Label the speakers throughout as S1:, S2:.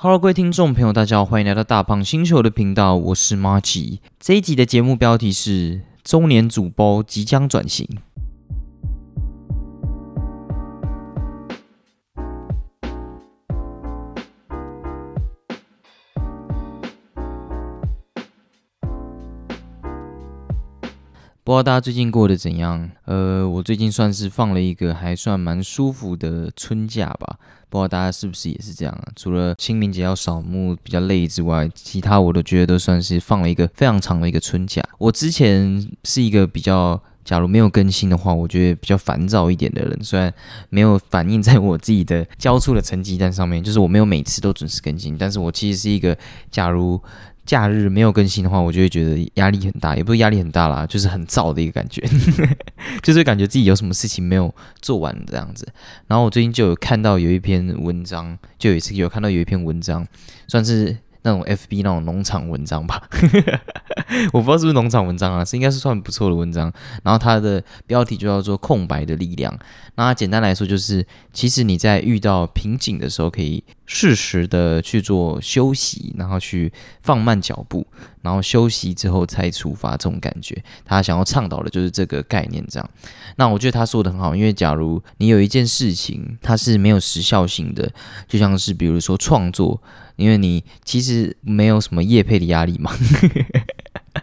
S1: Hello，各位听众朋友，大家好，欢迎来到大胖星球的频道，我是马吉。这一集的节目标题是“中年主播即将转型”。不知道大家最近过得怎样？呃，我最近算是放了一个还算蛮舒服的春假吧。不知道大家是不是也是这样啊？除了清明节要扫墓比较累之外，其他我都觉得都算是放了一个非常长的一个春假。我之前是一个比较，假如没有更新的话，我觉得比较烦躁一点的人。虽然没有反映在我自己的交出的成绩单上面，就是我没有每次都准时更新，但是我其实是一个，假如。假日没有更新的话，我就会觉得压力很大，也不是压力很大啦，就是很燥的一个感觉，就是感觉自己有什么事情没有做完这样子。然后我最近就有看到有一篇文章，就有一次有看到有一篇文章，算是。那种 FB 那种农场文章吧，我不知道是不是农场文章啊，是应该是算不错的文章。然后它的标题就叫做“空白的力量”。那简单来说就是，其实你在遇到瓶颈的时候，可以适时的去做休息，然后去放慢脚步，然后休息之后再出发。这种感觉，他想要倡导的就是这个概念。这样，那我觉得他说的很好，因为假如你有一件事情它是没有时效性的，就像是比如说创作。因为你其实没有什么业配的压力嘛，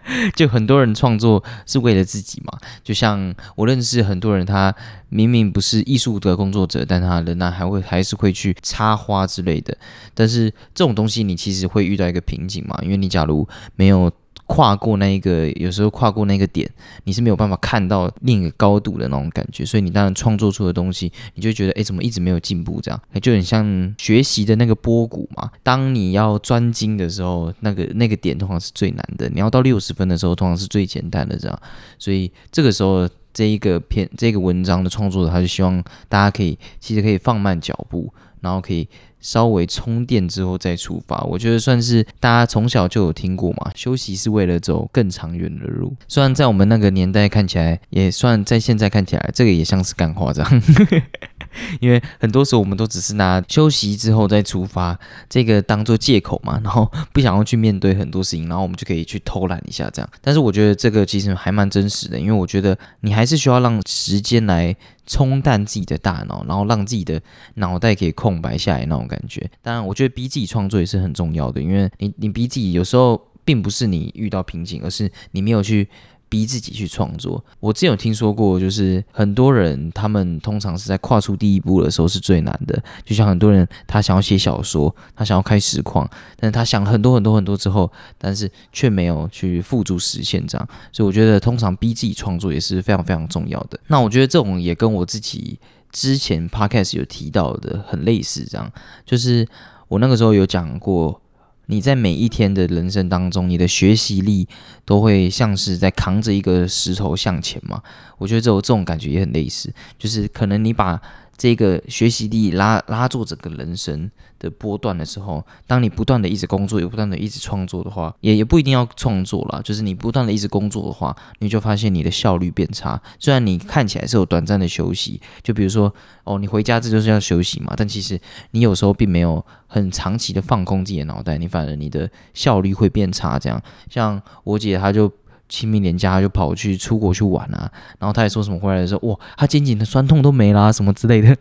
S1: 就很多人创作是为了自己嘛。就像我认识很多人，他明明不是艺术的工作者，但他仍然还会还是会去插花之类的。但是这种东西，你其实会遇到一个瓶颈嘛，因为你假如没有。跨过那一个，有时候跨过那个点，你是没有办法看到另一个高度的那种感觉，所以你当然创作出的东西，你就觉得，哎，怎么一直没有进步？这样，就很像学习的那个波谷嘛。当你要专精的时候，那个那个点通常是最难的；你要到六十分的时候，通常是最简单的。这样，所以这个时候，这一个片，这个文章的创作者，他就希望大家可以，其实可以放慢脚步，然后可以。稍微充电之后再出发，我觉得算是大家从小就有听过嘛。休息是为了走更长远的路，虽然在我们那个年代看起来，也算在现在看起来，这个也像是干话这样。因为很多时候我们都只是拿休息之后再出发这个当做借口嘛，然后不想要去面对很多事情，然后我们就可以去偷懒一下这样。但是我觉得这个其实还蛮真实的，因为我觉得你还是需要让时间来冲淡自己的大脑，然后让自己的脑袋可以空白下来那种感觉。感觉当然，我觉得逼自己创作也是很重要的，因为你你逼自己有时候并不是你遇到瓶颈，而是你没有去。逼自己去创作。我之前有听说过，就是很多人他们通常是在跨出第一步的时候是最难的。就像很多人他想要写小说，他想要开实况，但是他想很多很多很多之后，但是却没有去付诸实现这样。所以我觉得通常逼自己创作也是非常非常重要的。那我觉得这种也跟我自己之前 podcast 有提到的很类似，这样就是我那个时候有讲过。你在每一天的人生当中，你的学习力都会像是在扛着一个石头向前嘛？我觉得这种这种感觉也很类似，就是可能你把。这个学习力拉拉住整个人生的波段的时候，当你不断的一直工作，也不断的一直创作的话，也也不一定要创作了，就是你不断的一直工作的话，你就发现你的效率变差。虽然你看起来是有短暂的休息，就比如说哦，你回家这就是要休息嘛，但其实你有时候并没有很长期的放空自己的脑袋，你反而你的效率会变差。这样，像我姐她就。清明年假就跑去出国去玩啊，然后他也说什么回来的时候，哇，他肩颈的酸痛都没啦，什么之类的，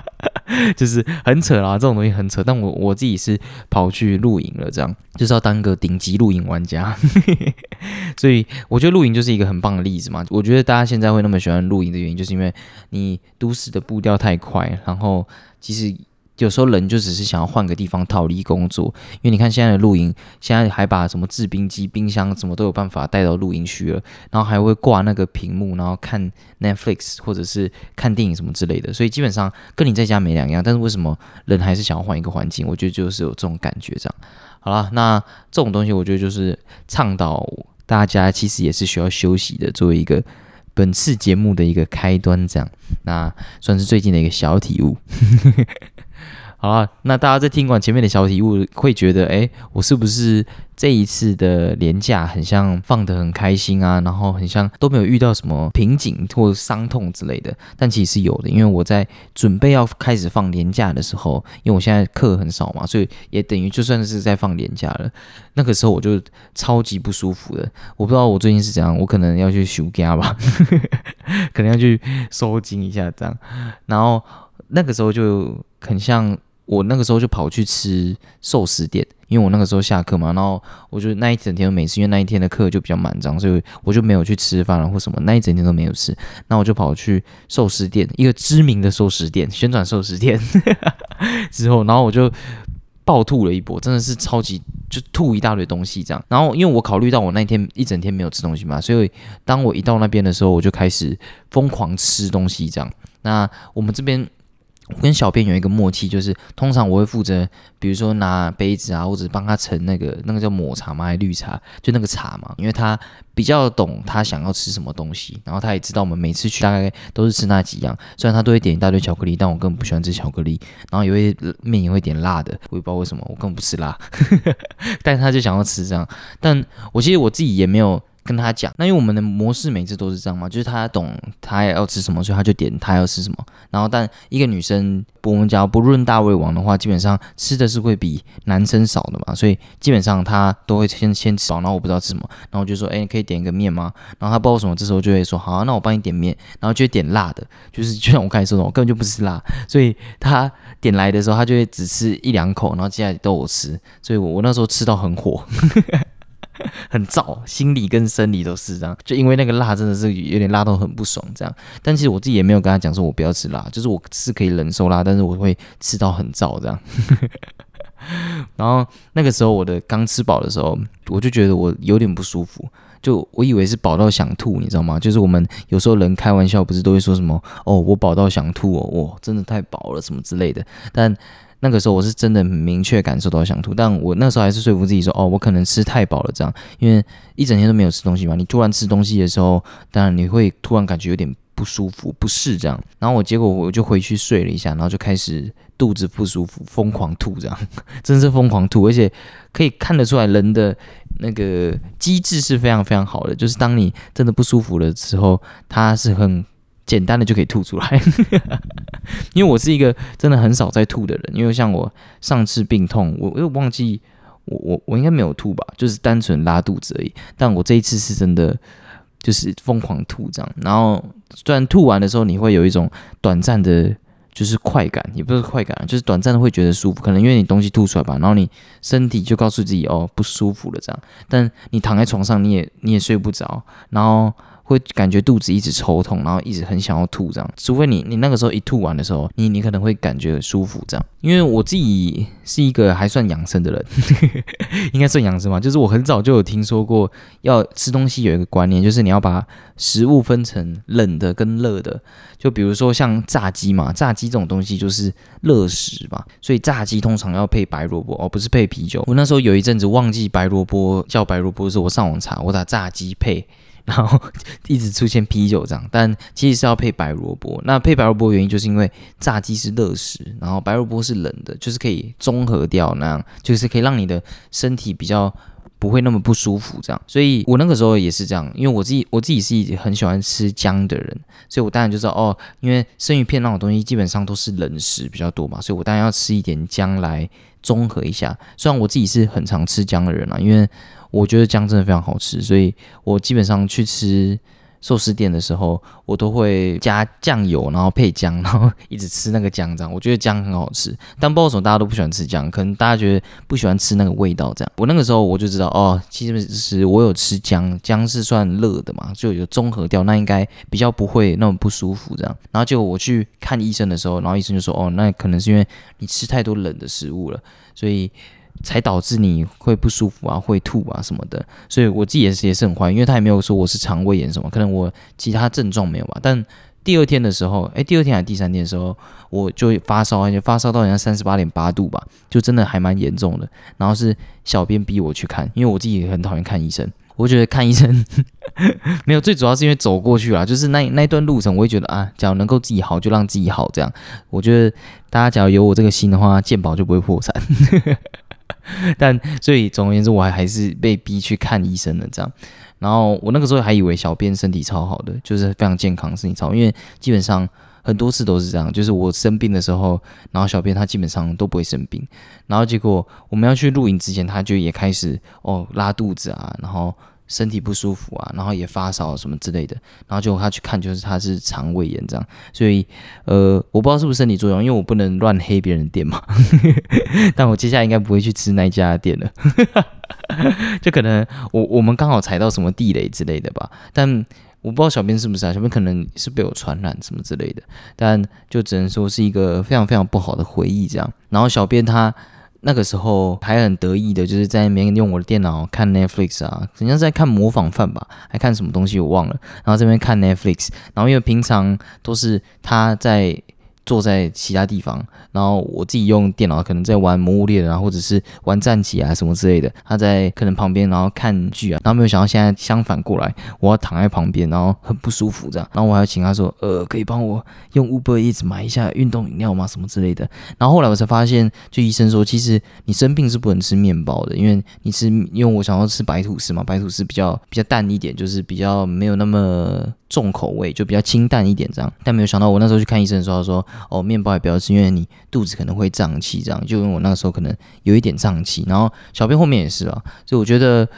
S1: 就是很扯啦，这种东西很扯。但我我自己是跑去露营了，这样就是要当个顶级露营玩家，所以我觉得露营就是一个很棒的例子嘛。我觉得大家现在会那么喜欢露营的原因，就是因为你都市的步调太快，然后其实。有时候人就只是想要换个地方逃离工作，因为你看现在的露营，现在还把什么制冰机、冰箱什么都有办法带到露营区了，然后还会挂那个屏幕，然后看 Netflix 或者是看电影什么之类的，所以基本上跟你在家没两样。但是为什么人还是想要换一个环境？我觉得就是有这种感觉这样。好了，那这种东西我觉得就是倡导大家其实也是需要休息的，作为一个本次节目的一个开端这样。那算是最近的一个小体悟。好了，那大家在听完前面的小题目，会觉得，哎，我是不是这一次的年假很像放得很开心啊？然后很像都没有遇到什么瓶颈或伤痛之类的？但其实是有的，因为我在准备要开始放年假的时候，因为我现在课很少嘛，所以也等于就算是在放年假了。那个时候我就超级不舒服的，我不知道我最近是怎样，我可能要去休假吧，可能要去收紧一下这样。然后那个时候就很像。我那个时候就跑去吃寿司店，因为我那个时候下课嘛，然后我就那一整天都没吃，因为那一天的课就比较满张，所以我就没有去吃饭了或什么，那一整天都没有吃。那我就跑去寿司店，一个知名的寿司店，旋转寿司店 之后，然后我就暴吐了一波，真的是超级就吐一大堆东西这样。然后因为我考虑到我那一天一整天没有吃东西嘛，所以当我一到那边的时候，我就开始疯狂吃东西这样。那我们这边。我跟小编有一个默契，就是通常我会负责，比如说拿杯子啊，或者帮他盛那个那个叫抹茶吗？还是绿茶？就那个茶嘛，因为他比较懂他想要吃什么东西，然后他也知道我们每次去大概都是吃那几样。虽然他都会点一大堆巧克力，但我根本不喜欢吃巧克力。然后也会面也会点辣的，我也不知道为什么，我根本不吃辣，但是他就想要吃这样。但我其实我自己也没有。跟他讲，那因为我们的模式每次都是这样嘛，就是他懂他要吃什么，所以他就点他要吃什么。然后，但一个女生，我们讲不论大胃王的话，基本上吃的是会比男生少的嘛，所以基本上他都会先先吃。然后我不知道吃什么，然后我就说，哎，可以点一个面吗？然后他不知道什么，这时候就会说，好，那我帮你点面。然后就会点辣的，就是就像我刚才说的，我根本就不吃辣，所以他点来的时候，他就会只吃一两口，然后接下来都我吃，所以我我那时候吃到很火。很燥，心理跟生理都是这样，就因为那个辣真的是有点辣到很不爽这样。但其实我自己也没有跟他讲说我不要吃辣，就是我是可以忍受辣，但是我会吃到很燥这样。然后那个时候我的刚吃饱的时候，我就觉得我有点不舒服，就我以为是饱到想吐，你知道吗？就是我们有时候人开玩笑不是都会说什么哦，我饱到想吐哦，哇，真的太饱了什么之类的，但。那个时候我是真的明确感受到想吐，但我那时候还是说服自己说，哦，我可能吃太饱了这样，因为一整天都没有吃东西嘛。你突然吃东西的时候，当然你会突然感觉有点不舒服、不适这样。然后我结果我就回去睡了一下，然后就开始肚子不舒服，疯狂吐这样，真是疯狂吐，而且可以看得出来人的那个机制是非常非常好的，就是当你真的不舒服的时候，它是很。简单的就可以吐出来，因为我是一个真的很少在吐的人。因为像我上次病痛，我又忘记我我我应该没有吐吧，就是单纯拉肚子而已。但我这一次是真的就是疯狂吐这样。然后虽然吐完的时候你会有一种短暂的，就是快感，也不是快感，就是短暂的会觉得舒服。可能因为你东西吐出来吧，然后你身体就告诉自己哦不舒服了这样。但你躺在床上，你也你也睡不着，然后。会感觉肚子一直抽痛，然后一直很想要吐，这样。除非你你那个时候一吐完的时候，你你可能会感觉舒服，这样。因为我自己是一个还算养生的人，应该算养生吧。就是我很早就有听说过，要吃东西有一个观念，就是你要把食物分成冷的跟热的。就比如说像炸鸡嘛，炸鸡这种东西就是热食嘛，所以炸鸡通常要配白萝卜，而不是配啤酒。我那时候有一阵子忘记白萝卜叫白萝卜的时，我上网查，我打炸鸡配。然后 一直出现啤酒这样，但其实是要配白萝卜。那配白萝卜原因就是因为炸鸡是热食，然后白萝卜是冷的，就是可以中和掉那样，就是可以让你的身体比较不会那么不舒服这样。所以我那个时候也是这样，因为我自己我自己是很喜欢吃姜的人，所以我当然就知道哦，因为生鱼片那种东西基本上都是冷食比较多嘛，所以我当然要吃一点姜来中和一下。虽然我自己是很常吃姜的人啊，因为。我觉得姜真的非常好吃，所以我基本上去吃寿司店的时候，我都会加酱油，然后配姜，然后一直吃那个姜这样。我觉得姜很好吃，但不知道为什么大家都不喜欢吃姜，可能大家觉得不喜欢吃那个味道这样。我那个时候我就知道哦，其实是我有吃姜，姜是算热的嘛，就有中和掉，那应该比较不会那么不舒服这样。然后结果我去看医生的时候，然后医生就说哦，那可能是因为你吃太多冷的食物了，所以。才导致你会不舒服啊，会吐啊什么的，所以我自己也是也是很怀疑，因为他也没有说我是肠胃炎什么，可能我其他症状没有吧。但第二天的时候，诶，第二天还是第三天的时候，我就发烧，而且发烧到好像三十八点八度吧，就真的还蛮严重的。然后是小编逼我去看，因为我自己很讨厌看医生。我觉得看医生 没有，最主要是因为走过去了，就是那那段路程，我会觉得啊，假如能够自己好，就让自己好这样。我觉得大家假如有我这个心的话，健保就不会破产。但所以总而言之，我还还是被逼去看医生了这样。然后我那个时候还以为小编身体超好的，就是非常健康，身体超，因为基本上很多次都是这样，就是我生病的时候，然后小编他基本上都不会生病。然后结果我们要去露营之前，他就也开始哦拉肚子啊，然后。身体不舒服啊，然后也发烧什么之类的，然后就他去看，就是他是肠胃炎这样，所以呃，我不知道是不是身体作用，因为我不能乱黑别人店嘛，但我接下来应该不会去吃那家店了，就可能我我们刚好踩到什么地雷之类的吧，但我不知道小编是不是啊，小编可能是被我传染什么之类的，但就只能说是一个非常非常不好的回忆这样，然后小编他。那个时候还很得意的，就是在那边用我的电脑看 Netflix 啊，好像在看模仿犯吧，还看什么东西我忘了。然后这边看 Netflix，然后因为平常都是他在。坐在其他地方，然后我自己用电脑，可能在玩《魔物猎人》啊，或者是玩战棋啊什么之类的。他在可能旁边，然后看剧啊，然后没有想到现在相反过来，我要躺在旁边，然后很不舒服这样。然后我还要请他说，呃，可以帮我用 Uber 一直买一下运动饮料吗？什么之类的。然后后来我才发现，就医生说，其实你生病是不能吃面包的，因为你吃，因为我想要吃白吐司嘛，白吐司比较比较淡一点，就是比较没有那么。重口味就比较清淡一点这样，但没有想到我那时候去看医生的时候，他说哦，面包也不要吃，因为你肚子可能会胀气这样。就因为我那个时候可能有一点胀气，然后小便后面也是啊，所以我觉得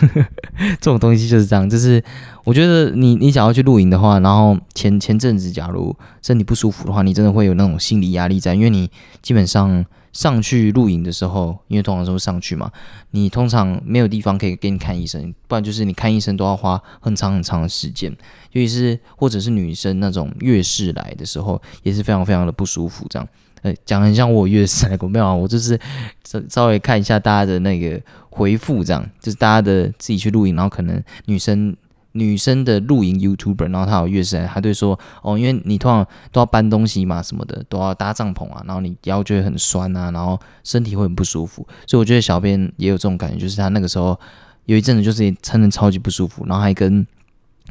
S1: 这种东西就是这样，就是我觉得你你想要去露营的话，然后前前阵子假如身体不舒服的话，你真的会有那种心理压力在，因为你基本上。上去露营的时候，因为通常都会上去嘛，你通常没有地方可以给你看医生，不然就是你看医生都要花很长很长的时间，尤其是或者是女生那种月事来的时候，也是非常非常的不舒服。这样，呃，讲很像我月事来过没有啊？我就是稍稍微看一下大家的那个回复，这样就是大家的自己去露营，然后可能女生。女生的露营 YouTuber，然后她有月生，她就说哦，因为你通常都要搬东西嘛，什么的都要搭帐篷啊，然后你腰就会很酸啊，然后身体会很不舒服，所以我觉得小编也有这种感觉，就是他那个时候有一阵子就是撑的超级不舒服，然后还跟。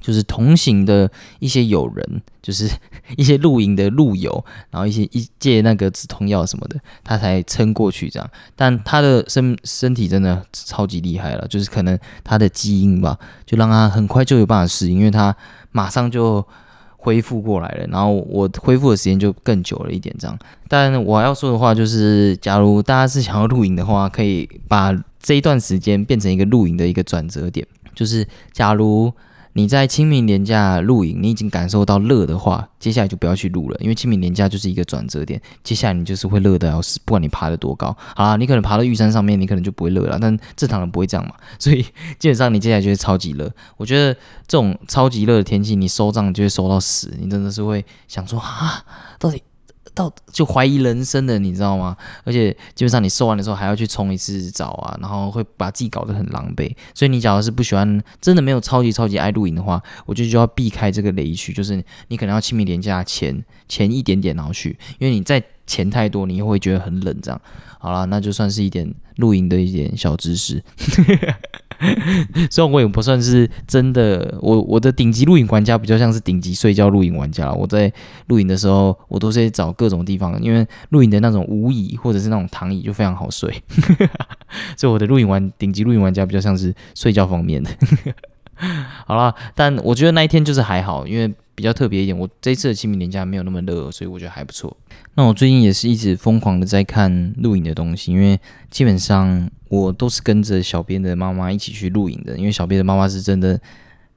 S1: 就是同行的一些友人，就是 一些露营的路友，然后一些一借那个止痛药什么的，他才撑过去这样。但他的身身体真的超级厉害了，就是可能他的基因吧，就让他很快就有办法适应，因为他马上就恢复过来了。然后我恢复的时间就更久了一点这样。但我要说的话就是，假如大家是想要露营的话，可以把这一段时间变成一个露营的一个转折点，就是假如。你在清明年假露营，你已经感受到热的话，接下来就不要去露了，因为清明年假就是一个转折点，接下来你就是会热的要死，不管你爬得多高。好啦，你可能爬到玉山上面，你可能就不会热了，但正常人不会这样嘛，所以基本上你接下来就会超级热。我觉得这种超级热的天气，你收账就会收到死，你真的是会想说啊，到底。到就怀疑人生的，你知道吗？而且基本上你瘦完的时候还要去冲一次澡啊，然后会把自己搞得很狼狈。所以你假如是不喜欢，真的没有超级超级爱露营的话，我就就要避开这个雷区，就是你可能要清明年假前前一点点然后去，因为你在钱太多，你又会觉得很冷。这样好了，那就算是一点露营的一点小知识。虽然我也不算是真的，我我的顶级录影玩家比较像是顶级睡觉露营玩家。我在录影的时候，我都是找各种地方，因为录影的那种无椅或者是那种躺椅就非常好睡，所以我的录影玩顶级露营玩家比较像是睡觉方面的。好了，但我觉得那一天就是还好，因为比较特别一点。我这次的清明年假没有那么热，所以我觉得还不错。那我最近也是一直疯狂的在看录影的东西，因为基本上我都是跟着小编的妈妈一起去录影的，因为小编的妈妈是真的，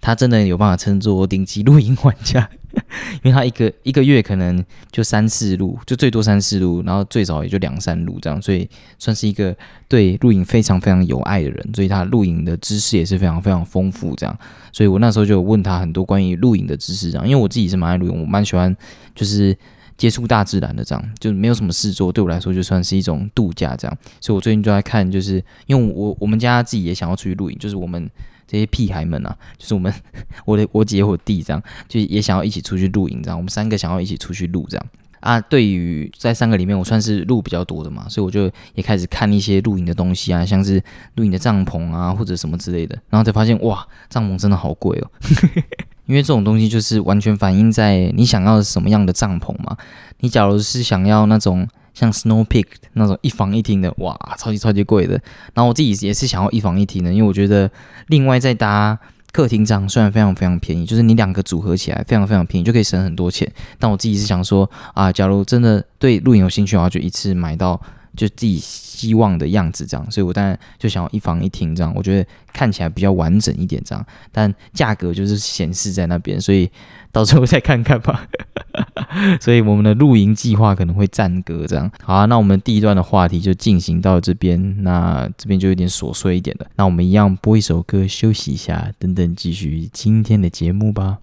S1: 他真的有办法称作顶级露营玩家。因为他一个一个月可能就三四路，就最多三四路，然后最少也就两三路这样，所以算是一个对露营非常非常有爱的人，所以他露营的知识也是非常非常丰富这样。所以我那时候就问他很多关于露营的知识这样，因为我自己是蛮爱露营，我蛮喜欢就是接触大自然的这样，就是没有什么事做，对我来说就算是一种度假这样。所以我最近就在看，就是因为我我们家自己也想要出去露营，就是我们。这些屁孩们啊，就是我们，我的我姐我弟这样，就也想要一起出去露营这样，我们三个想要一起出去露这样，啊，对于在三个里面，我算是录比较多的嘛，所以我就也开始看一些露营的东西啊，像是露营的帐篷啊，或者什么之类的，然后才发现哇，帐篷真的好贵哦，因为这种东西就是完全反映在你想要什么样的帐篷嘛。你假如是想要那种像 Snow Peak 那种一房一厅的，哇，超级超级贵的。然后我自己也是想要一房一厅的，因为我觉得另外再搭。客厅帐虽然非常非常便宜，就是你两个组合起来非常非常便宜，就可以省很多钱。但我自己是想说啊，假如真的对露营有兴趣的话，就一次买到就自己希望的样子这样。所以我当然就想要一房一厅这样，我觉得看起来比较完整一点这样。但价格就是显示在那边，所以。到时候再看看吧，所以我们的露营计划可能会暂搁这样。好啊，那我们第一段的话题就进行到这边，那这边就有点琐碎一点了。那我们一样播一首歌休息一下，等等继续今天的节目吧。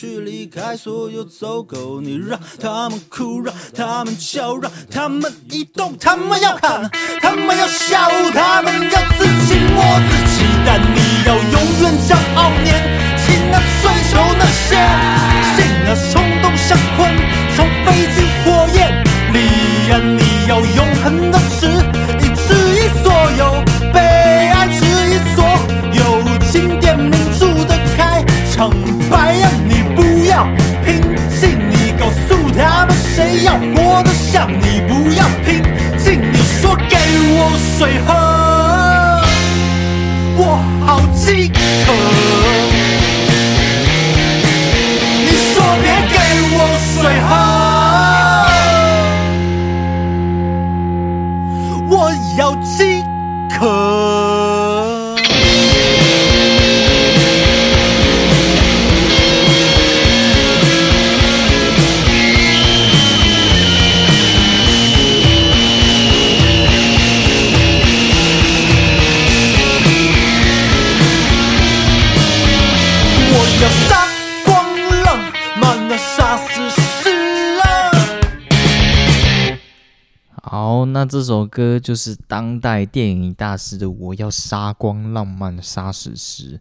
S2: 去离开所有走狗，你让他们哭，让他们叫，让他们移动，他们要喊，他们要笑，他们要自己摸自己，但你要永远骄傲年轻啊，追求那些心啊，冲动像昆虫飞进火焰里啊，你要永恒的质像你？
S1: 这首歌就是当代电影大师的《我要杀光浪漫杀死时》。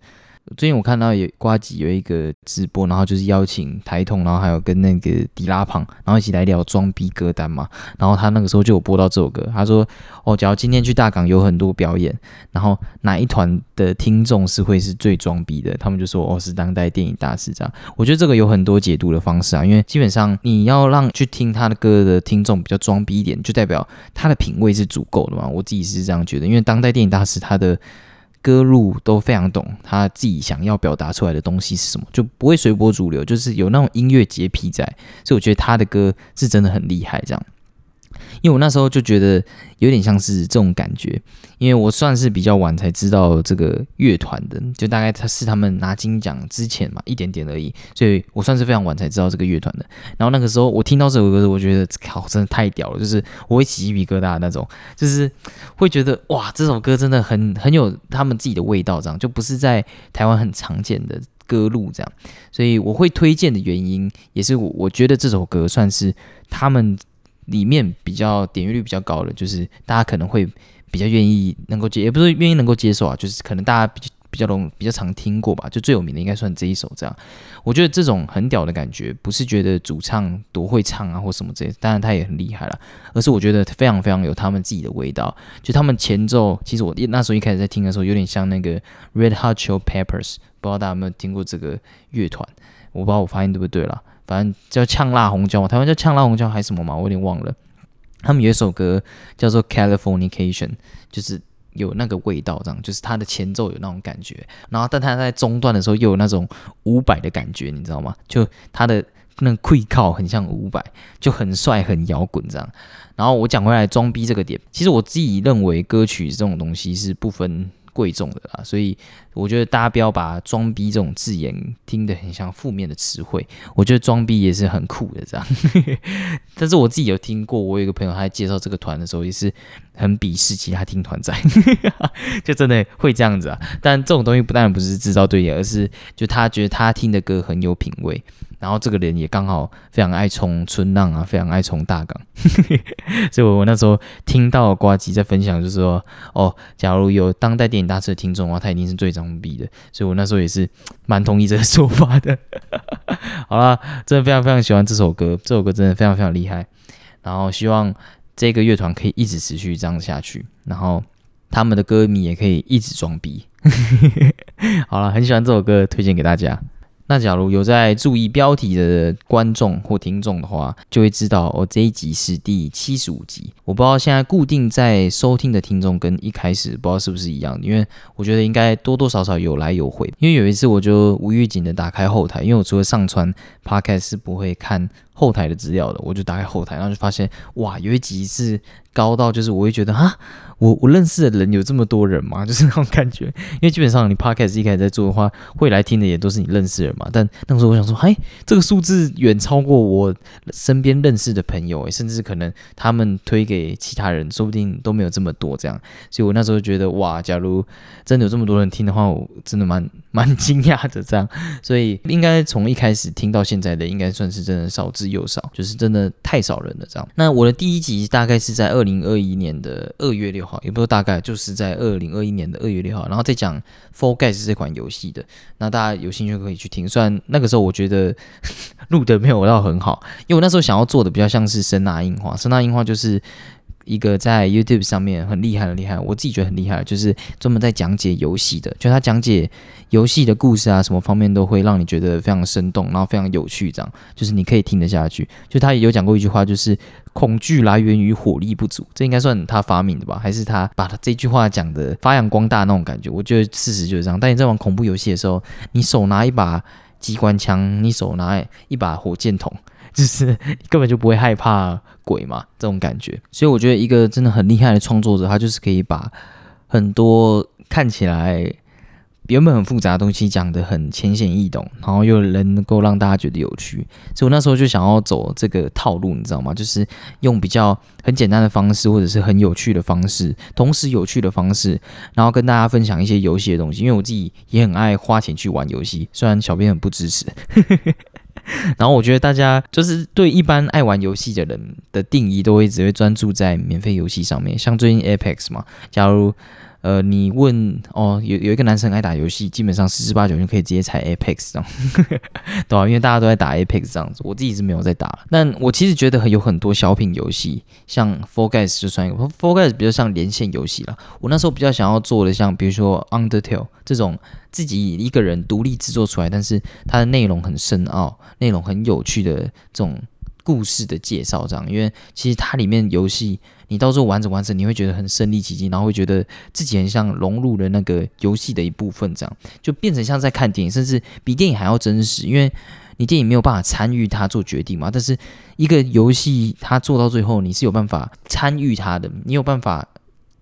S1: 最近我看到有瓜吉有一个直播，然后就是邀请台通，然后还有跟那个迪拉庞，然后一起来聊装逼歌单嘛。然后他那个时候就有播到这首歌，他说：“哦，假如今天去大港有很多表演，然后哪一团的听众是会是最装逼的？”他们就说：“哦，是当代电影大师这样。”我觉得这个有很多解读的方式啊，因为基本上你要让去听他的歌的听众比较装逼一点，就代表他的品味是足够的嘛。我自己是这样觉得，因为当代电影大师他的。歌路都非常懂他自己想要表达出来的东西是什么，就不会随波逐流，就是有那种音乐洁癖在，所以我觉得他的歌是真的很厉害，这样。因为我那时候就觉得有点像是这种感觉，因为我算是比较晚才知道这个乐团的，就大概他是他们拿金奖之前嘛，一点点而已，所以我算是非常晚才知道这个乐团的。然后那个时候我听到这首歌，我觉得靠，真的太屌了，就是我会起鸡皮疙瘩的那种，就是会觉得哇，这首歌真的很很有他们自己的味道，这样就不是在台湾很常见的歌路这样，所以我会推荐的原因也是我我觉得这首歌算是他们。里面比较点阅率比较高的，就是大家可能会比较愿意能够接，也不是愿意能够接受啊，就是可能大家比较比较容比较常听过吧，就最有名的应该算这一首这样。我觉得这种很屌的感觉，不是觉得主唱多会唱啊或什么之类，当然他也很厉害了，而是我觉得非常非常有他们自己的味道。就他们前奏，其实我那时候一开始在听的时候，有点像那个 Red Hot Chili Peppers，不知道大家有没有听过这个乐团？我不知道我发音对不对了。反正叫呛辣红椒，台湾叫呛辣红椒还是什么嘛，我有点忘了。他们有一首歌叫做《Californication》，就是有那个味道，这样就是它的前奏有那种感觉，然后但它在中段的时候又有那种五百的感觉，你知道吗？就它的那个 quick 靠很像五百，就很帅很摇滚这样。然后我讲回来装逼这个点，其实我自己认为歌曲这种东西是不分。贵重的啦，所以我觉得大家不要把“装逼”这种字眼听得很像负面的词汇。我觉得装逼也是很酷的，这样。但是我自己有听过，我有一个朋友他在介绍这个团的时候，也是很鄙视其他听团仔，就真的会这样子啊。但这种东西不但不是制造对立，而是就他觉得他听的歌很有品味。然后这个人也刚好非常爱冲春浪啊，非常爱冲大港，所以我那时候听到瓜吉在分享，就是说哦，假如有当代电影大师的听众的话，他一定是最装逼的，所以我那时候也是蛮同意这个说法的。好啦，真的非常非常喜欢这首歌，这首歌真的非常非常厉害。然后希望这个乐团可以一直持续这样下去，然后他们的歌迷也可以一直装逼。好了，很喜欢这首歌，推荐给大家。那假如有在注意标题的观众或听众的话，就会知道哦，这一集是第七十五集。我不知道现在固定在收听的听众跟一开始不知道是不是一样，因为我觉得应该多多少少有来有回。因为有一次我就无预警的打开后台，因为我除了上传 podcast 是不会看后台的资料的，我就打开后台，然后就发现哇，有一集是高到就是我会觉得啊。我我认识的人有这么多人吗？就是那种感觉，因为基本上你 podcast 一开始在做的话，会来听的也都是你认识的人嘛。但那时候我想说，哎，这个数字远超过我身边认识的朋友，甚至可能他们推给其他人，说不定都没有这么多这样。所以我那时候觉得，哇，假如真的有这么多人听的话，我真的蛮 蛮惊讶的这样。所以应该从一开始听到现在的，应该算是真的少之又少，就是真的太少人了这样。那我的第一集大概是在二零二一年的二月六。号，也不说大概就是在二零二一年的二月六号，然后再讲《f o r g u y s》这款游戏的。那大家有兴趣可以去听。虽然那个时候我觉得 录的没有到很好，因为我那时候想要做的比较像是声纳硬化，声纳硬化就是一个在 YouTube 上面很厉害很厉害，我自己觉得很厉害，就是专门在讲解游戏的，就他讲解游戏的故事啊，什么方面都会让你觉得非常生动，然后非常有趣，这样就是你可以听得下去。就他也有讲过一句话，就是。恐惧来源于火力不足，这应该算他发明的吧？还是他把他这句话讲的发扬光大那种感觉？我觉得事实就是这样。但你在玩恐怖游戏的时候，你手拿一把机关枪，你手拿一把火箭筒，就是根本就不会害怕鬼嘛，这种感觉。所以我觉得一个真的很厉害的创作者，他就是可以把很多看起来。原本很复杂的东西讲得很浅显易懂，然后又能够让大家觉得有趣，所以我那时候就想要走这个套路，你知道吗？就是用比较很简单的方式，或者是很有趣的方式，同时有趣的方式，然后跟大家分享一些游戏的东西。因为我自己也很爱花钱去玩游戏，虽然小编很不支持。然后我觉得大家就是对一般爱玩游戏的人的定义，都会只会专注在免费游戏上面，像最近 Apex 嘛，假如。呃，你问哦，有有一个男生爱打游戏，基本上十之八九就可以直接踩 Apex 这样，对吧？因为大家都在打 Apex 这样子，我自己是没有在打。但我其实觉得有很多小品游戏，像 f o r g u y s 就算一个 f o r g u y s 比较像连线游戏了。我那时候比较想要做的，像比如说 Undertale 这种自己一个人独立制作出来，但是它的内容很深奥、内容很有趣的这种。故事的介绍这样，因为其实它里面游戏你到时候玩着玩着，你会觉得很身临其境，然后会觉得自己很像融入了那个游戏的一部分，这样就变成像在看电影，甚至比电影还要真实，因为你电影没有办法参与它做决定嘛，但是一个游戏它做到最后，你是有办法参与它的，你有办法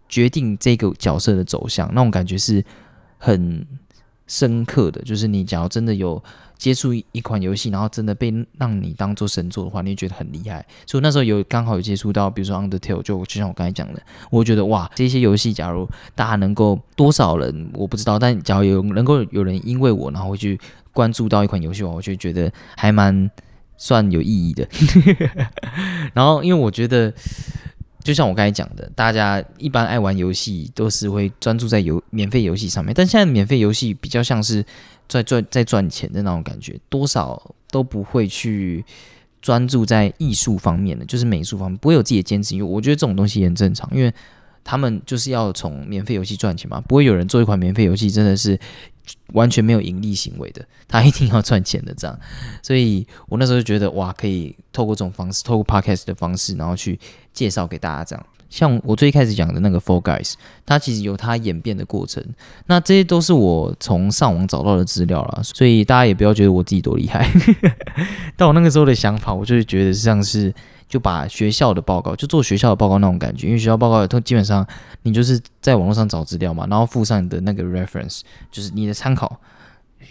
S1: 决定这个角色的走向，那种感觉是很深刻的。就是你假如真的有接触一款游戏，然后真的被让你当做神作的话，你觉得很厉害。所以那时候有刚好有接触到，比如说 Undertale，就就像我刚才讲的，我觉得哇，这些游戏假如大家能够多少人我不知道，但假如有能够有人因为我，然后会去关注到一款游戏的话，我就觉得还蛮算有意义的。然后因为我觉得。就像我刚才讲的，大家一般爱玩游戏都是会专注在游免费游戏上面，但现在免费游戏比较像是在赚在赚钱的那种感觉，多少都不会去专注在艺术方面的，就是美术方面不会有自己的坚持，因为我觉得这种东西也很正常，因为他们就是要从免费游戏赚钱嘛，不会有人做一款免费游戏真的是完全没有盈利行为的，他一定要赚钱的这样，所以我那时候就觉得哇，可以透过这种方式，透过 podcast 的方式，然后去。介绍给大家，这样像我最开始讲的那个 Four Guys，它其实有它演变的过程。那这些都是我从上网找到的资料啦，所以大家也不要觉得我自己多厉害。但我那个时候的想法，我就是觉得像是就把学校的报告，就做学校的报告那种感觉。因为学校报告都基本上你就是在网络上找资料嘛，然后附上你的那个 reference，就是你的参考，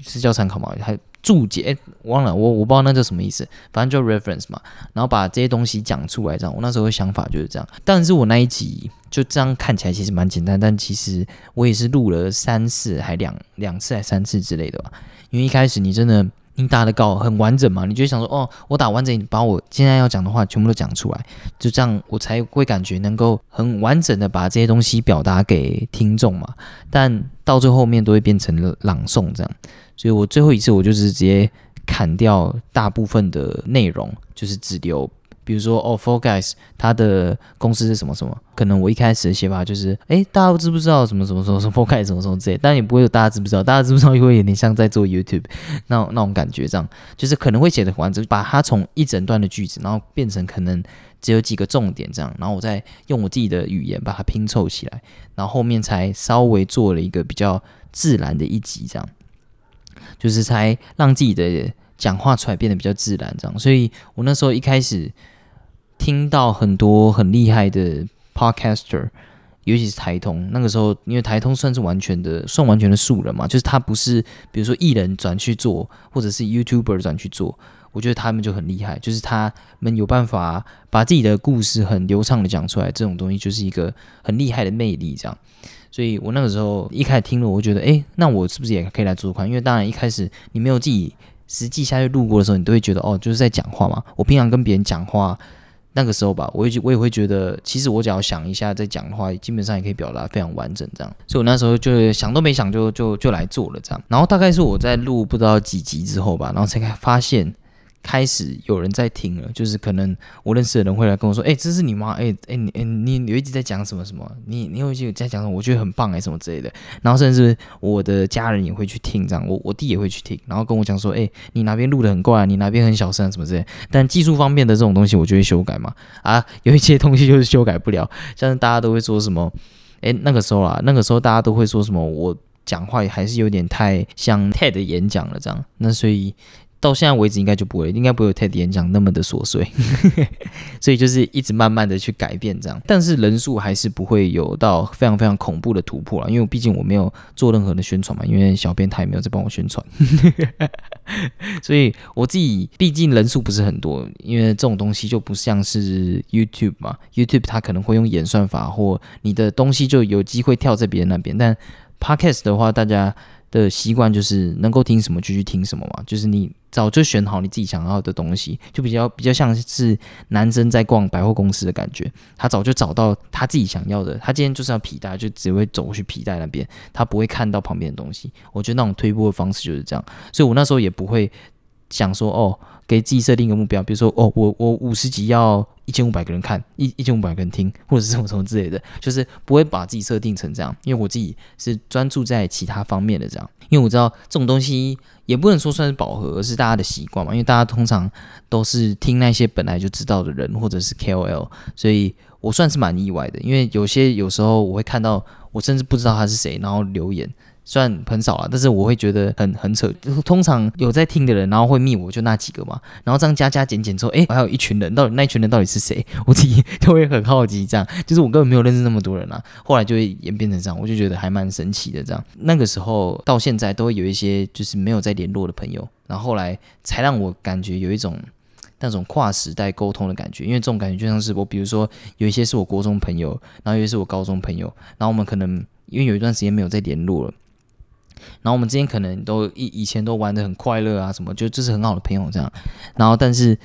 S1: 是叫参考吗？还注解，哎，忘了，我我不知道那叫什么意思，反正就 reference 嘛，然后把这些东西讲出来，这样。我那时候的想法就是这样，但是我那一集就这样看起来其实蛮简单，但其实我也是录了三次，还两两次还三次之类的吧。因为一开始你真的你打的稿很完整嘛，你就想说，哦，我打完整，把我现在要讲的话全部都讲出来，就这样我才会感觉能够很完整的把这些东西表达给听众嘛。但到最后面都会变成朗诵这样。所以我最后一次我就是直接砍掉大部分的内容，就是只留，比如说哦，Four Guys 它的公司是什么什么，可能我一开始的写法就是，哎，大家知不知道什么什么什么什么 Four Guys 什么什么之类，但也不会有大家知不知道，大家知不知道会有点像在做 YouTube 那那种感觉，这样就是可能会写的完整，把它从一整段的句子，然后变成可能只有几个重点这样，然后我再用我自己的语言把它拼凑起来，然后后面才稍微做了一个比较自然的一集这样。就是才让自己的讲话出来变得比较自然，这样。所以我那时候一开始听到很多很厉害的 podcaster，尤其是台通，那个时候因为台通算是完全的，算完全的素人嘛，就是他不是比如说艺人转去做，或者是 YouTuber 转去做，我觉得他们就很厉害，就是他们有办法把自己的故事很流畅的讲出来，这种东西就是一个很厉害的魅力，这样。所以我那个时候一开始听了，我觉得，哎，那我是不是也可以来做款？因为当然一开始你没有自己实际下去录过的时候，你都会觉得，哦，就是在讲话嘛。我平常跟别人讲话，那个时候吧，我也我也会觉得，其实我只要想一下再讲的话，基本上也可以表达非常完整这样。所以我那时候就想都没想就就就来做了这样。然后大概是我在录不知道几集之后吧，然后才发现。开始有人在听了，就是可能我认识的人会来跟我说：“哎，这是你吗？哎哎，你你你一直在讲什么什么？你你有一直在讲什么？我觉得很棒哎，什么之类的。”然后甚至我的家人也会去听，这样我我弟也会去听，然后跟我讲说：“哎，你哪边录的很怪，你哪边很小声什么之类。”但技术方面的这种东西，我就会修改嘛。啊，有一些东西就是修改不了，像是大家都会说什么：“哎，那个时候啊，那个时候大家都会说什么？我讲话还是有点太像 TED 演讲了这样。”那所以。到现在为止，应该就不会，应该不会有 TED 演讲那么的琐碎，所以就是一直慢慢的去改变这样，但是人数还是不会有到非常非常恐怖的突破了，因为毕竟我没有做任何的宣传嘛，因为小编他也没有在帮我宣传，所以我自己毕竟人数不是很多，因为这种东西就不像是 YouTube 嘛，YouTube 它可能会用演算法或你的东西就有机会跳在别人那边，但 Podcast 的话，大家。的习惯就是能够听什么就去听什么嘛，就是你早就选好你自己想要的东西，就比较比较像是男生在逛百货公司的感觉，他早就找到他自己想要的，他今天就是要皮带，就只会走过去皮带那边，他不会看到旁边的东西。我觉得那种推波的方式就是这样，所以我那时候也不会想说哦，给自己设定一个目标，比如说哦，我我五十集要一千五百个人看，一一千五百个人听，或者是什么什么之类的，就是不会把自己设定成这样，因为我自己是专注在其他方面的这样，因为我知道这种东西也不能说算是饱和，而是大家的习惯嘛，因为大家通常都是听那些本来就知道的人或者是 KOL，所以我算是蛮意外的，因为有些有时候我会看到我甚至不知道他是谁，然后留言。虽然很少了，但是我会觉得很很扯。通常有在听的人，然后会密我就那几个嘛，然后这样加加减减之后，哎，还有一群人，到底那一群人到底是谁？我自己就会很好奇。这样就是我根本没有认识那么多人啊。后来就会演变成这样，我就觉得还蛮神奇的。这样那个时候到现在都会有一些就是没有在联络的朋友，然后后来才让我感觉有一种那种跨时代沟通的感觉。因为这种感觉就像是我，比如说有一些是我国中朋友，然后有些是我高中朋友，然后我们可能因为有一段时间没有再联络了。然后我们之间可能都以以前都玩的很快乐啊，什么就这是很好的朋友这样。然后但是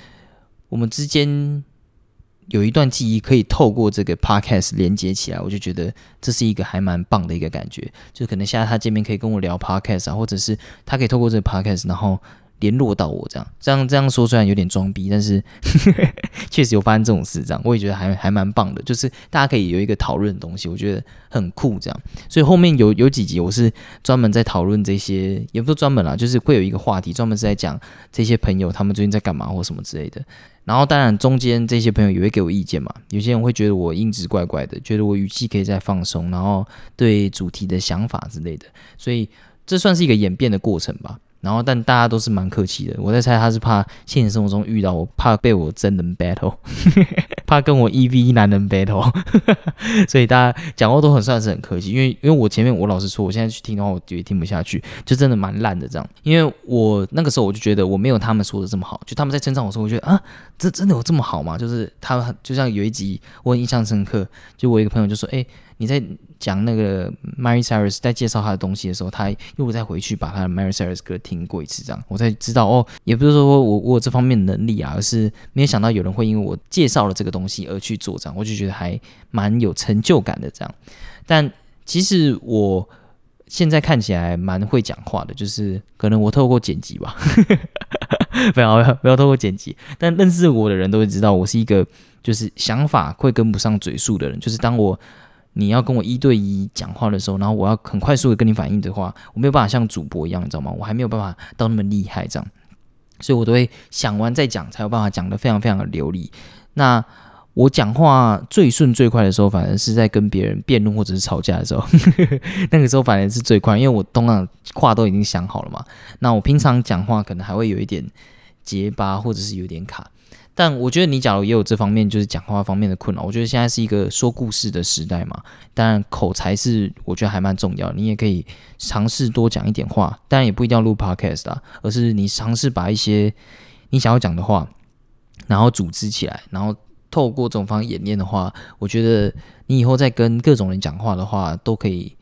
S1: 我们之间有一段记忆可以透过这个 podcast 连接起来，我就觉得这是一个还蛮棒的一个感觉。就可能现在他见面可以跟我聊 podcast 啊，或者是他可以透过这个 podcast，然后。联络到我这样，这样这样说虽然有点装逼，但是 确实有发生这种事，这样我也觉得还还蛮棒的，就是大家可以有一个讨论的东西，我觉得很酷这样。所以后面有有几集我是专门在讨论这些，也不是专门啦，就是会有一个话题专门是在讲这些朋友他们最近在干嘛或什么之类的。然后当然中间这些朋友也会给我意见嘛，有些人会觉得我音质怪怪的，觉得我语气可以再放松，然后对主题的想法之类的，所以这算是一个演变的过程吧。然后，但大家都是蛮客气的。我在猜他是怕现实生活中遇到我，怕被我真人 battle，怕跟我一 v 一男人 battle，所以大家讲话都很算是很客气。因为因为我前面我老实说，我现在去听的话，我觉得听不下去，就真的蛮烂的这样。因为我那个时候我就觉得我没有他们说的这么好，就他们在称赞我说，我觉得啊，这真的有这么好吗？就是他就像有一集我印象深刻，就我一个朋友就说，哎。你在讲那个 Mary Cyrus 在介绍他的东西的时候，他又再回去把他的 Mary Cyrus 歌听过一次，这样我才知道哦，也不是说我我有这方面能力啊，而是没有想到有人会因为我介绍了这个东西而去做这样，我就觉得还蛮有成就感的这样。但其实我现在看起来蛮会讲话的，就是可能我透过剪辑吧，不要不要透过剪辑，但认识我的人都会知道我是一个就是想法会跟不上嘴速的人，就是当我。你要跟我一对一讲话的时候，然后我要很快速的跟你反应的话，我没有办法像主播一样，你知道吗？我还没有办法到那么厉害这样，所以我都会想完再讲，才有办法讲的非常非常的流利。那我讲话最顺最快的时候，反而是在跟别人辩论或者是吵架的时候，那个时候反而是最快，因为我通常话都已经想好了嘛。那我平常讲话可能还会有一点结巴，或者是有点卡。但我觉得你假如也有这方面，就是讲话方面的困扰，我觉得现在是一个说故事的时代嘛。当然口才是我觉得还蛮重要，你也可以尝试多讲一点话，当然也不一定要录 podcast 啊，而是你尝试把一些你想要讲的话，然后组织起来，然后透过这种方式演练的话，我觉得你以后再跟各种人讲话的话，都可以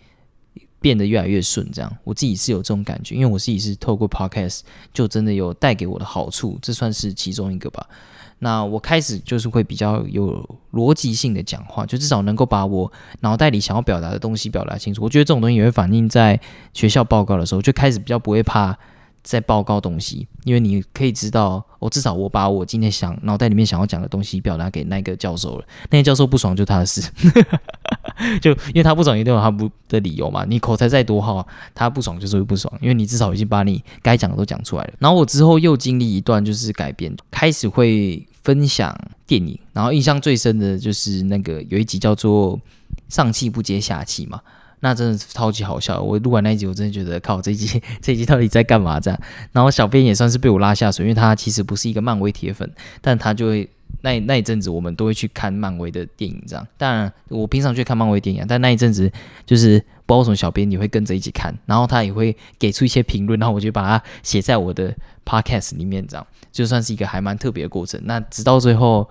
S1: 变得越来越顺。这样我自己是有这种感觉，因为我自己是透过 podcast 就真的有带给我的好处，这算是其中一个吧。那我开始就是会比较有逻辑性的讲话，就至少能够把我脑袋里想要表达的东西表达清楚。我觉得这种东西也会反映在学校报告的时候，就开始比较不会怕在报告东西，因为你可以知道，我至少我把我今天想脑袋里面想要讲的东西表达给那个教授了，那个教授不爽就他的事，就因为他不爽一定有他不的理由嘛。你口才再多好，他不爽就是会不爽，因为你至少已经把你该讲的都讲出来了。然后我之后又经历一段就是改变，开始会。分享电影，然后印象最深的就是那个有一集叫做《上气不接下气》嘛，那真的是超级好笑。我录完那一集，我真的觉得靠，这一集 这一集到底在干嘛这样？然后小编也算是被我拉下水，因为他其实不是一个漫威铁粉，但他就会那那一阵子我们都会去看漫威的电影这样。当然我平常去看漫威电影，但那一阵子就是不知道什么小编也会跟着一起看，然后他也会给出一些评论，然后我就把它写在我的 podcast 里面这样。就算是一个还蛮特别的过程，那直到最后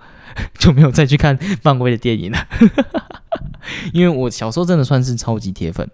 S1: 就没有再去看漫威的电影了，因为我小时候真的算是超级铁粉。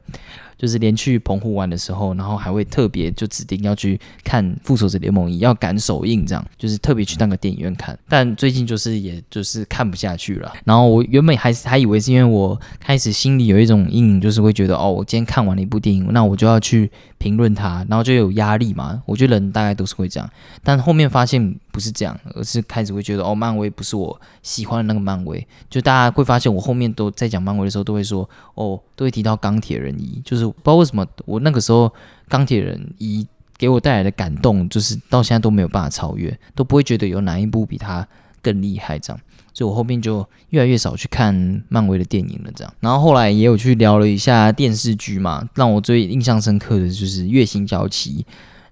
S1: 就是连去澎湖玩的时候，然后还会特别就指定要去看《复仇者联盟一》，要赶首映，这样就是特别去那个电影院看。但最近就是也就是看不下去了。然后我原本还是还以为是因为我开始心里有一种阴影，就是会觉得哦，我今天看完了一部电影，那我就要去评论它，然后就有压力嘛。我觉得人大概都是会。这样。但后面发现不是这样，而是开始会觉得哦，漫威不是我喜欢的那个漫威。就大家会发现，我后面都在讲漫威的时候，都会说哦，都会提到钢铁人一，就是不知道为什么我那个时候钢铁人一给我带来的感动，就是到现在都没有办法超越，都不会觉得有哪一部比他更厉害这样。所以我后面就越来越少去看漫威的电影了，这样。然后后来也有去聊了一下电视剧嘛，让我最印象深刻的就是《月薪娇妻》，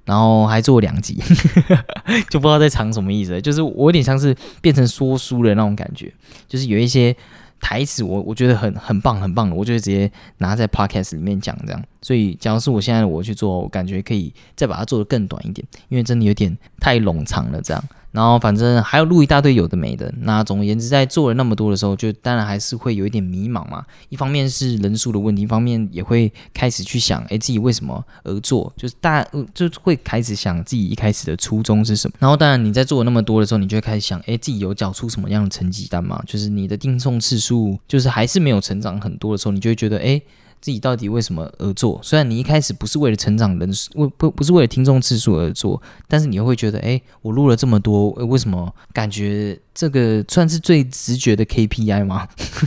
S1: 然后还做两集，就不知道在藏什么意思。就是我有点像是变成说书的那种感觉，就是有一些台词我我觉得很很棒很棒的，我就会直接拿在 podcast 里面讲这样。所以假如是我现在我去做，我感觉可以再把它做得更短一点，因为真的有点太冗长了这样。然后反正还有录一大堆有的没的，那总而言之，在做了那么多的时候，就当然还是会有一点迷茫嘛。一方面是人数的问题，一方面也会开始去想，哎，自己为什么而做？就是大就会开始想自己一开始的初衷是什么。然后当然你在做了那么多的时候，你就会开始想，哎，自己有缴出什么样的成绩单吗？就是你的定送次数就是还是没有成长很多的时候，你就会觉得，哎。自己到底为什么而做？虽然你一开始不是为了成长人数，为不不是为了听众次数而做，但是你又会觉得，哎，我录了这么多，为什么感觉这个算是最直觉的 KPI 吗？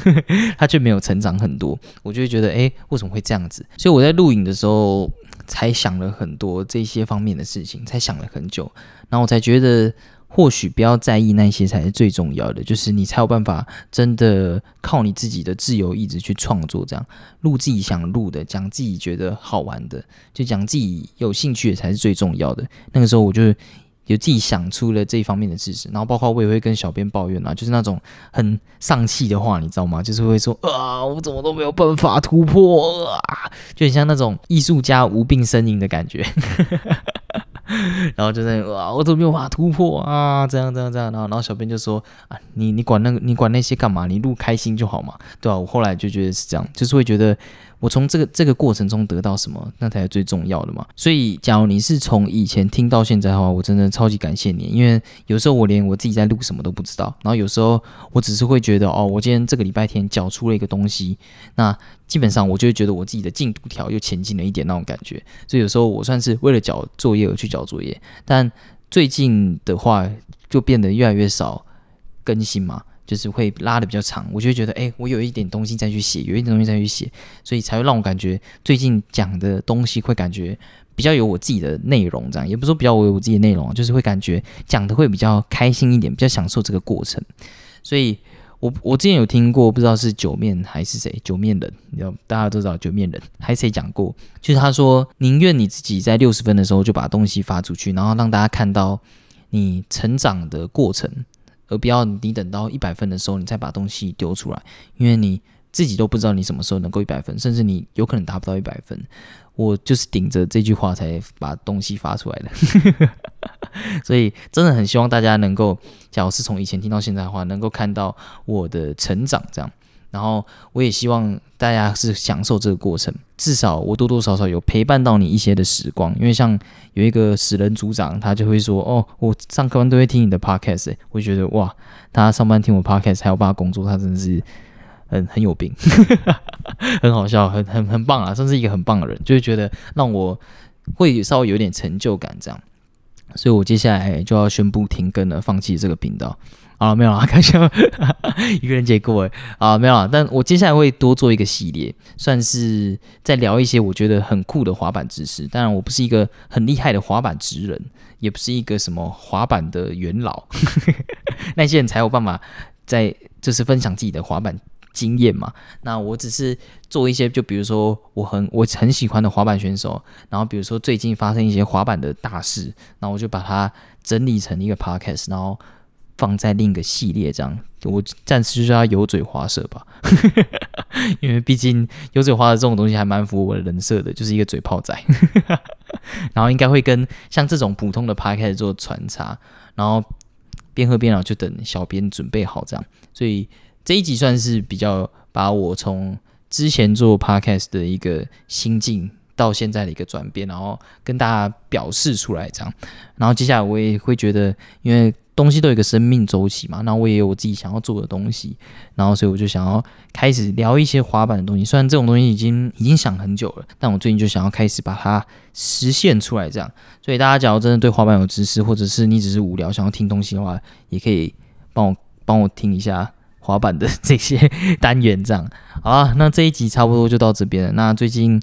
S1: 他却没有成长很多，我就会觉得，哎，为什么会这样子？所以我在录影的时候才想了很多这些方面的事情，才想了很久，然后我才觉得。或许不要在意那些才是最重要的，就是你才有办法真的靠你自己的自由意志去创作，这样录自己想录的，讲自己觉得好玩的，就讲自己有兴趣的才是最重要的。那个时候我就有自己想出了这一方面的知识，然后包括我也会跟小编抱怨啊，就是那种很丧气的话，你知道吗？就是会说啊，我怎么都没有办法突破啊，就很像那种艺术家无病呻吟的感觉。然后就在哇，我怎么没有办法突破啊？这样这样这样，然后然后小编就说啊，你你管那个你管那些干嘛？你录开心就好嘛，对吧？我后来就觉得是这样，就是会觉得。我从这个这个过程中得到什么，那才是最重要的嘛。所以，假如你是从以前听到现在的话，我真的超级感谢你。因为有时候我连我自己在录什么都不知道，然后有时候我只是会觉得，哦，我今天这个礼拜天缴出了一个东西，那基本上我就会觉得我自己的进度条又前进了一点那种感觉。所以有时候我算是为了缴作业而去缴作业，但最近的话就变得越来越少更新嘛。就是会拉的比较长，我就会觉得，哎，我有一点东西再去写，有一点东西再去写，所以才会让我感觉最近讲的东西会感觉比较有我自己的内容，这样也不是说比较我有我自己的内容，就是会感觉讲的会比较开心一点，比较享受这个过程。所以我我之前有听过，不知道是九面还是谁，九面人，你知道大家都知道九面人，还是谁讲过，就是他说宁愿你自己在六十分的时候就把东西发出去，然后让大家看到你成长的过程。而不要你等到一百分的时候，你再把东西丢出来，因为你自己都不知道你什么时候能够一百分，甚至你有可能达不到一百分。我就是顶着这句话才把东西发出来的，所以真的很希望大家能够，假如是从以前听到现在的话，能够看到我的成长，这样。然后我也希望大家是享受这个过程，至少我多多少少有陪伴到你一些的时光。因为像有一个死人组长，他就会说：“哦，我上课班都会听你的 podcast。”我觉得哇，他上班听我 podcast 还有办法工作，他真的是很很有病，很好笑，很很很棒啊，算是一个很棒的人，就会觉得让我会稍微有点成就感这样。所以我接下来就要宣布停更了，放弃这个频道。啊，没有啦，开笑，一个人结果哎，啊，没有啦，但我接下来会多做一个系列，算是在聊一些我觉得很酷的滑板知识。当然，我不是一个很厉害的滑板职人，也不是一个什么滑板的元老，那些人才有办法在就是分享自己的滑板经验嘛。那我只是做一些，就比如说我很我很喜欢的滑板选手，然后比如说最近发生一些滑板的大事，然后我就把它整理成一个 podcast，然后。放在另一个系列，这样。我暂时就叫他油嘴滑舌吧，因为毕竟油嘴滑舌这种东西还蛮符合我的人设的，就是一个嘴炮仔，然后应该会跟像这种普通的 p 开始做穿插，然后边喝边聊，就等小编准备好这样，所以这一集算是比较把我从之前做 podcast 的一个心境到现在的一个转变，然后跟大家表示出来这样，然后接下来我也会觉得，因为东西都有一个生命周期嘛，那我也有我自己想要做的东西，然后所以我就想要开始聊一些滑板的东西。虽然这种东西已经已经想很久了，但我最近就想要开始把它实现出来，这样。所以大家假如真的对滑板有知识，或者是你只是无聊想要听东西的话，也可以帮我帮我听一下滑板的这些单元，这样。好了，那这一集差不多就到这边了。那最近。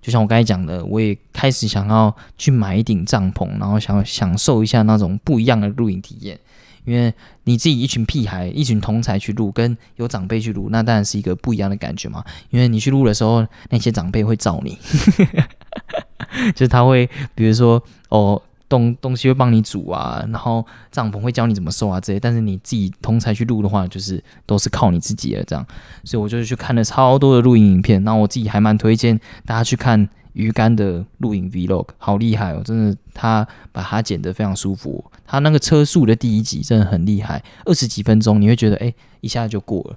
S1: 就像我刚才讲的，我也开始想要去买一顶帐篷，然后想享受一下那种不一样的露营体验。因为你自己一群屁孩、一群同才去录，跟有长辈去录，那当然是一个不一样的感觉嘛。因为你去录的时候，那些长辈会罩你，就是他会，比如说哦。东东西会帮你煮啊，然后帐篷会教你怎么收啊这些，但是你自己同才去录的话，就是都是靠你自己了这样。所以我就去看了超多的录影影片，然后我自己还蛮推荐大家去看鱼竿的录影 vlog，好厉害哦，真的，他把它剪得非常舒服。他那个车速的第一集真的很厉害，二十几分钟你会觉得哎一下就过了。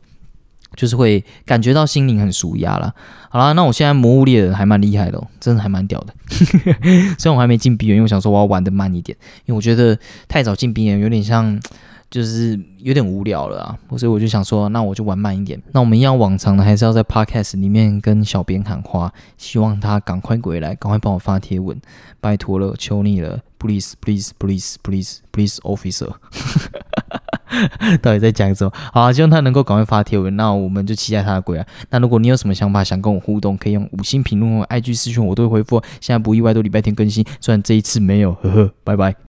S1: 就是会感觉到心灵很舒压了。好了，那我现在魔物猎人还蛮厉害的，真的还蛮屌的。虽然我还没进冰原，因为我想说我要玩的慢一点，因为我觉得太早进冰原有点像，就是有点无聊了啊。所以我就想说，那我就玩慢一点。那我们一样往常的，还是要在 podcast 里面跟小编喊话，希望他赶快回来，赶快帮我发贴文，拜托了，求你了，please please please please please officer。到底在讲什么？好，希望他能够赶快发帖文，那我们就期待他的归来。那如果你有什么想法想跟我互动，可以用五星评论或 IG 私讯，我都会回复。现在不意外都礼拜天更新，虽然这一次没有，呵呵，拜拜。